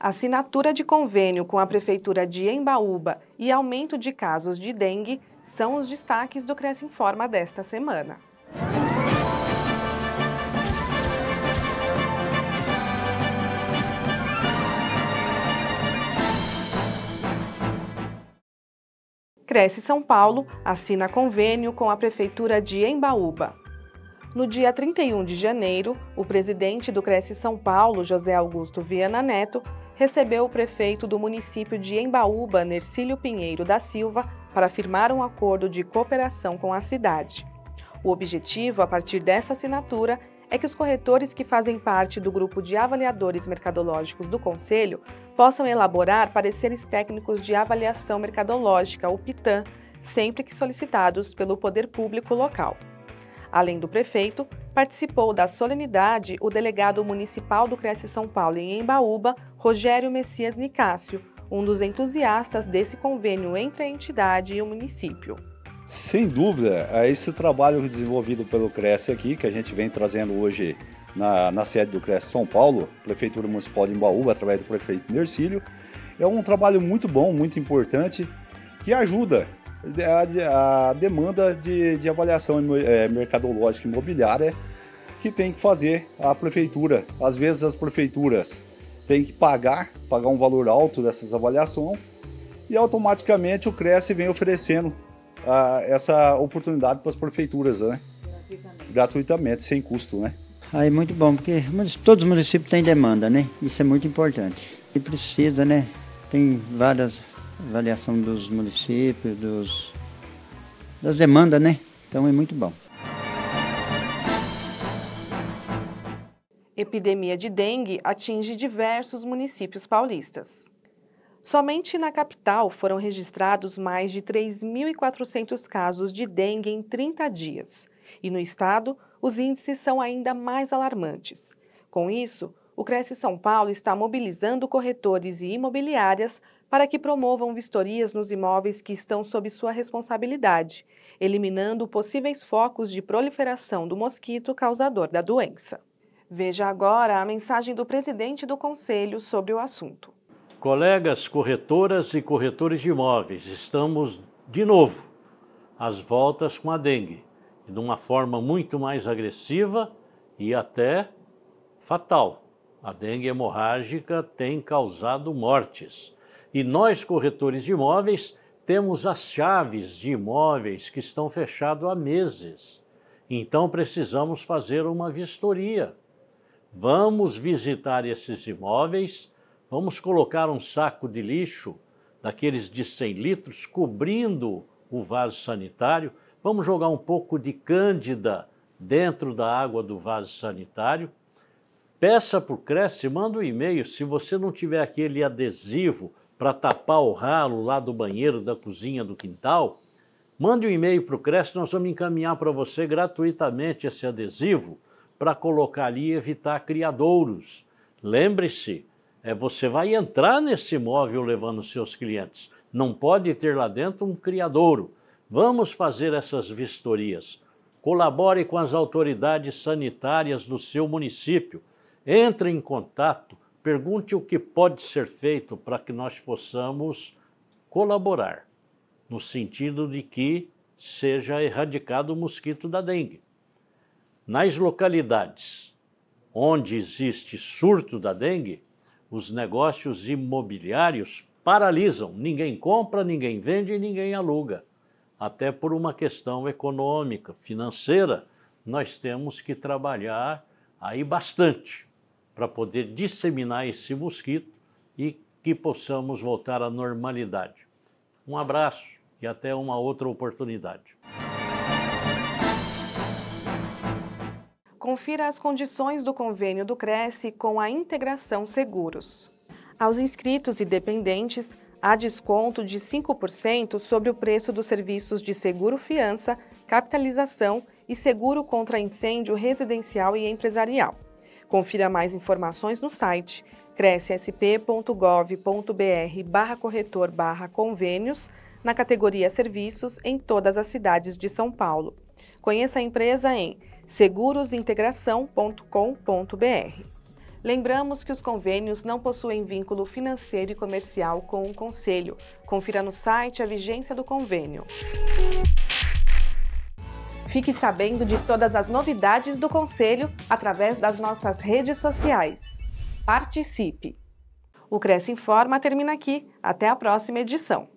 Assinatura de convênio com a Prefeitura de Embaúba e aumento de casos de dengue são os destaques do Cresce Informa desta semana. Cresce São Paulo assina convênio com a Prefeitura de Embaúba. No dia 31 de janeiro, o presidente do Cresce São Paulo, José Augusto Viana Neto, recebeu o prefeito do município de Embaúba, Nercílio Pinheiro da Silva, para firmar um acordo de cooperação com a cidade. O objetivo, a partir dessa assinatura, é que os corretores que fazem parte do grupo de avaliadores mercadológicos do Conselho possam elaborar pareceres técnicos de avaliação mercadológica, o PITAM, sempre que solicitados pelo poder público local. Além do prefeito, participou da solenidade o delegado municipal do Cresce São Paulo em Embaúba, Rogério Messias Nicásio, um dos entusiastas desse convênio entre a entidade e o município. Sem dúvida, é esse trabalho desenvolvido pelo Cresce aqui, que a gente vem trazendo hoje na, na sede do Cresce São Paulo, Prefeitura Municipal de Embaúba, através do prefeito Nercílio, é um trabalho muito bom, muito importante, que ajuda a, a demanda de, de avaliação é, mercadológica imobiliária que tem que fazer a prefeitura. Às vezes as prefeituras têm que pagar, pagar um valor alto dessas avaliações e automaticamente o Cresce vem oferecendo a, essa oportunidade para as prefeituras, né? Gratuitamente. Gratuitamente, sem custo, né? Aí muito bom, porque todos os municípios têm demanda, né? Isso é muito importante. E precisa, né? Tem várias avaliação dos municípios, dos, das demandas, né? Então é muito bom. Epidemia de dengue atinge diversos municípios paulistas. Somente na capital foram registrados mais de 3.400 casos de dengue em 30 dias, e no estado os índices são ainda mais alarmantes. Com isso, o Cresce São Paulo está mobilizando corretores e imobiliárias para que promovam vistorias nos imóveis que estão sob sua responsabilidade, eliminando possíveis focos de proliferação do mosquito causador da doença. Veja agora a mensagem do presidente do Conselho sobre o assunto. Colegas corretoras e corretores de imóveis, estamos de novo às voltas com a dengue, de uma forma muito mais agressiva e até fatal. A dengue hemorrágica tem causado mortes. E nós, corretores de imóveis, temos as chaves de imóveis que estão fechados há meses. Então precisamos fazer uma vistoria. Vamos visitar esses imóveis, vamos colocar um saco de lixo, daqueles de 100 litros, cobrindo o vaso sanitário, vamos jogar um pouco de cândida dentro da água do vaso sanitário. Peça para o Cresce, manda um e-mail. Se você não tiver aquele adesivo para tapar o ralo lá do banheiro, da cozinha, do quintal, mande um e-mail para o Cresce, nós vamos encaminhar para você gratuitamente esse adesivo para colocar ali e evitar criadouros. Lembre-se, é, você vai entrar nesse imóvel levando seus clientes. Não pode ter lá dentro um criadouro. Vamos fazer essas vistorias. Colabore com as autoridades sanitárias do seu município. Entre em contato Pergunte o que pode ser feito para que nós possamos colaborar, no sentido de que seja erradicado o mosquito da dengue. Nas localidades onde existe surto da dengue, os negócios imobiliários paralisam. Ninguém compra, ninguém vende e ninguém aluga. Até por uma questão econômica, financeira, nós temos que trabalhar aí bastante para poder disseminar esse mosquito e que possamos voltar à normalidade. Um abraço e até uma outra oportunidade. Confira as condições do convênio do Cresce com a Integração Seguros. Aos inscritos e dependentes, há desconto de 5% sobre o preço dos serviços de seguro-fiança, capitalização e seguro contra incêndio residencial e empresarial. Confira mais informações no site crescsp.gov.br barra corretor barra convênios na categoria Serviços em todas as cidades de São Paulo. Conheça a empresa em segurosintegração.com.br. Lembramos que os convênios não possuem vínculo financeiro e comercial com o Conselho. Confira no site a vigência do convênio. Fique sabendo de todas as novidades do Conselho através das nossas redes sociais. Participe! O Cresce Informa termina aqui. Até a próxima edição.